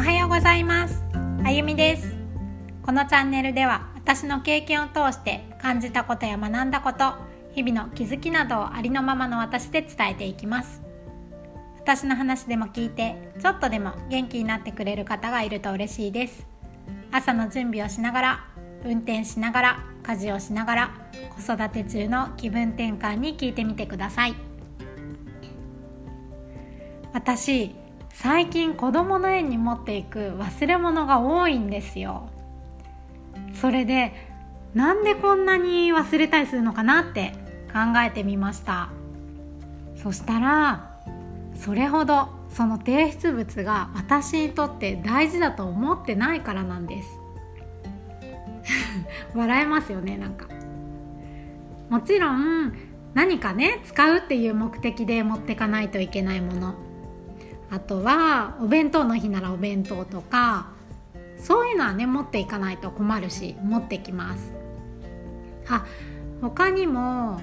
おはようございます。あゆみです。このチャンネルでは私の経験を通して感じたことや学んだこと日々の気づきなどをありのままの私で伝えていきます。私の話でも聞いてちょっとでも元気になってくれる方がいると嬉しいです。朝の準備をしながら運転しながら家事をしながら子育て中の気分転換に聞いてみてください。私最近子供の園に持っていく忘れ物が多いんですよ。それでなんでこんなに忘れたりするのかなって考えてみました。そしたらそれほどその提出物が私にとって大事だと思ってないからなんです。笑えますよねなんか。もちろん何かね使うっていう目的で持ってかないといけないもの。あとはお弁当の日ならお弁当とかそういうのはね持っていかないと困るし持ってきます。あ他にも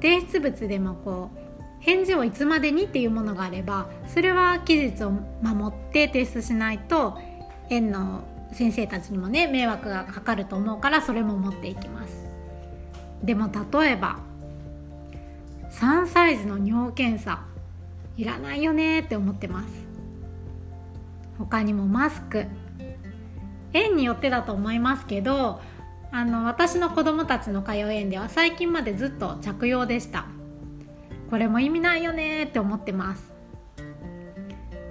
提出物でもこう返事をいつまでにっていうものがあればそれは期日を守って提出しないと園の先生たちにもね迷惑がかかると思うからそれも持っていきます。でも例えば3歳児の尿検査。いらないよねって思ってます。他にもマスク。園によってだと思いますけどあの私の子供たちの通う園では最近までずっと着用でした。これも意味ないよねって思ってます。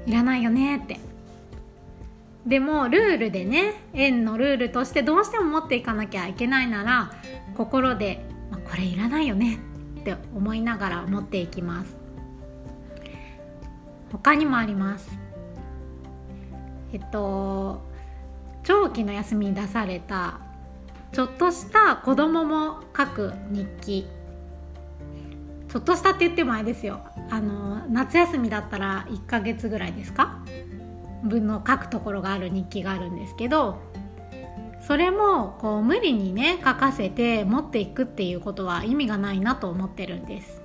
いらないよねって。でもルールでね園のルールとしてどうしても持っていかなきゃいけないなら心で、まこれいらないよねって思いながら持っていきます。他にもあります。えっと長期の休みに出されたちょっとした子供も書く日記。ちょっとしたって言ってもあれですよ。あの夏休みだったら1ヶ月ぐらいですか？分の書くところがある日記があるんですけどそれもこう無理にね書かせて持っていくっていうことは意味がないなと思ってるんです。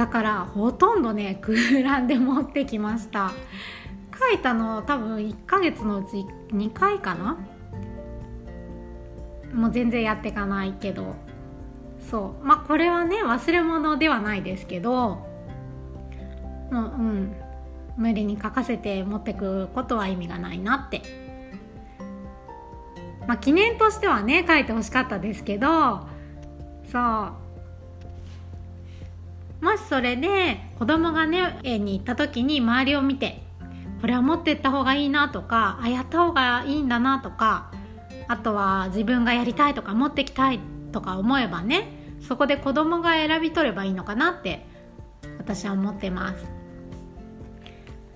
だからほとんどね空欄で持ってきました。書いたの多分1ヶ月のうち2回かな？もう全然やっていかないけど。そう。まあこれはね忘れ物ではないですけどもううん。無理に書かせて持ってくことは意味がないなって。まあ記念としてはね書いてほしかったですけどそう。もしそれで子供がね園に行った時に周りを見てこれは持ってった方がいいなとかあやった方がいいんだなとかあとは自分がやりたいとか持ってきたいとか思えばねそこで子供が選び取ればいいのかなって私は思ってます。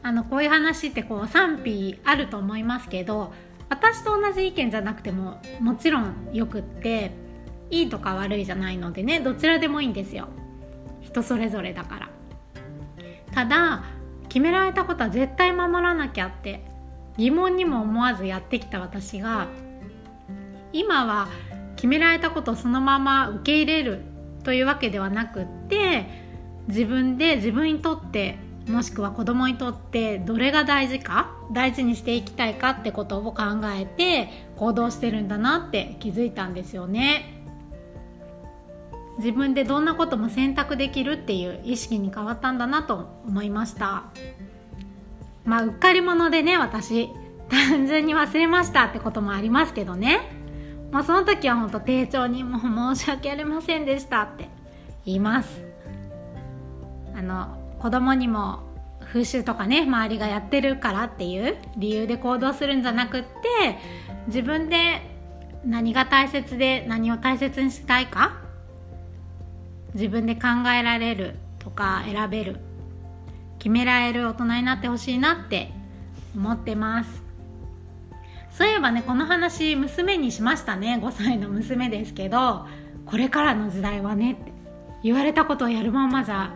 あのこういう話ってこう賛否あると思いますけど私と同じ意見じゃなくてももちろんよくっていいとか悪いじゃないのでねどちらでもいいんですよ。人それぞれだからただ決められたことは絶対守らなきゃって疑問にも思わずやってきた私が今は決められたことをそのまま受け入れるというわけではなくって自分で自分にとってもしくは子供にとってどれが大事か大事にしていきたいかってことを考えて行動してるんだなって気づいたんですよね。自分でどんなことも選択できるっていう意識に変わったんだなと思いました。まあうっかり者でね私。単純に忘れましたってこともありますけどね。まあその時は本当丁重にもう申し訳ありませんでしたって言います。あの子供にも風習とかね周りがやってるからっていう理由で行動するんじゃなくって自分で何が大切で何を大切にしたいか自分で考えられるとか選べる決められる大人になってほしいなって思ってます。そういえばねこの話娘にしましたね。5歳の娘ですけどこれからの時代はねって言われたことをやるままじゃ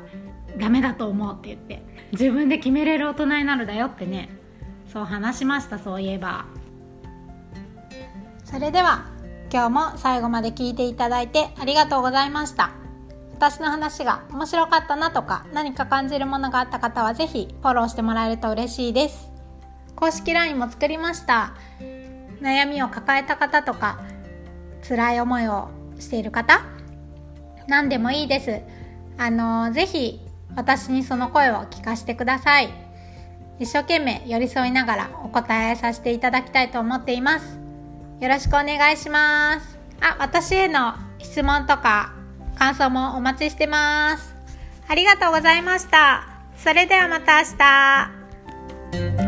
ダメだと思うって言って自分で決めれる大人になるだよってねそう話しましたそういえば。それでは今日も最後まで聞いていただいてありがとうございました。私の話が面白かったなとか何か感じるものがあった方は是非フォローしてもらえると嬉しいです。公式 LINE も作りました。悩みを抱えた方とか辛い思いをしている方何でもいいです。あのぜひ私にその声を聞かせてください。一生懸命寄り添いながらお答えさせていただきたいと思っています。よろしくお願いします。あ私への質問とか感想もお待ちしてます。ありがとうございました。それではまた明日。